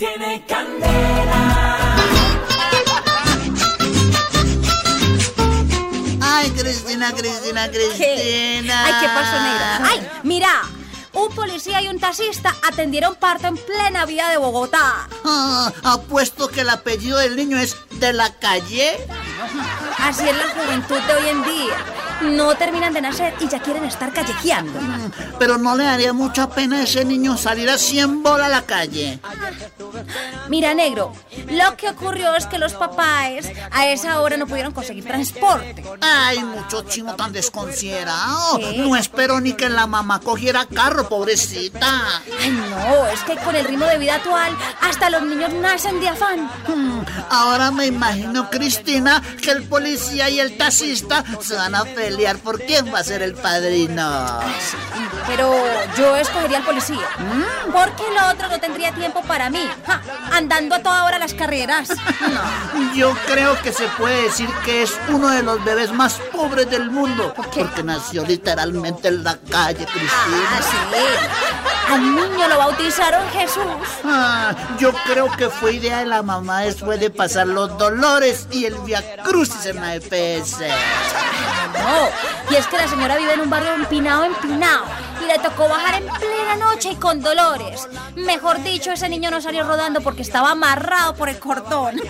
Tiene candela. Ay, Cristina, Cristina, Cristina. Ay, ¿qué negra? Ay, mira, un policía y un taxista atendieron parto en plena vía de Bogotá. Ah, apuesto que el apellido del niño es de la calle. Así es la juventud de hoy en día. No terminan de nacer y ya quieren estar callejeando. Mm, Pero no le daría mucha pena a ese niño salir así en bola a la calle. Mira, negro, lo que ocurrió es que los papás a esa hora no pudieron conseguir transporte. Ay, mucho chino tan desconsiderado. ¿Qué? No espero ni que la mamá cogiera carro, pobrecita. Ay, no, es que con el ritmo de vida actual, hasta los niños nacen de afán. Hmm, Ahora me imagino, Cristina, que el policía y el taxista se van a pelear por quién va a ser el padrino. Pero yo escogería al policía. Porque el otro no tendría tiempo para mí. Ja, andando a toda hora las carreras. Yo creo que se puede decir que es uno de los bebés más pobres del mundo. qué? Porque nació literalmente en la calle, Ah, Cristina. sí. Al niño lo bautizaron Jesús. Ah, yo creo que fue idea de la mamá después de pasar los dolores y el via crucis en la EPS. No, y es que la señora vive en un barrio empinado, empinado. Y le tocó bajar en plena noche y con dolores. Mejor dicho, ese niño no salió rodando porque estaba amarrado por el cordón.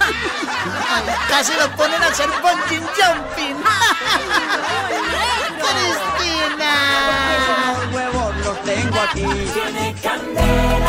Casi lo ponen a hacer bungee jumping. Candela.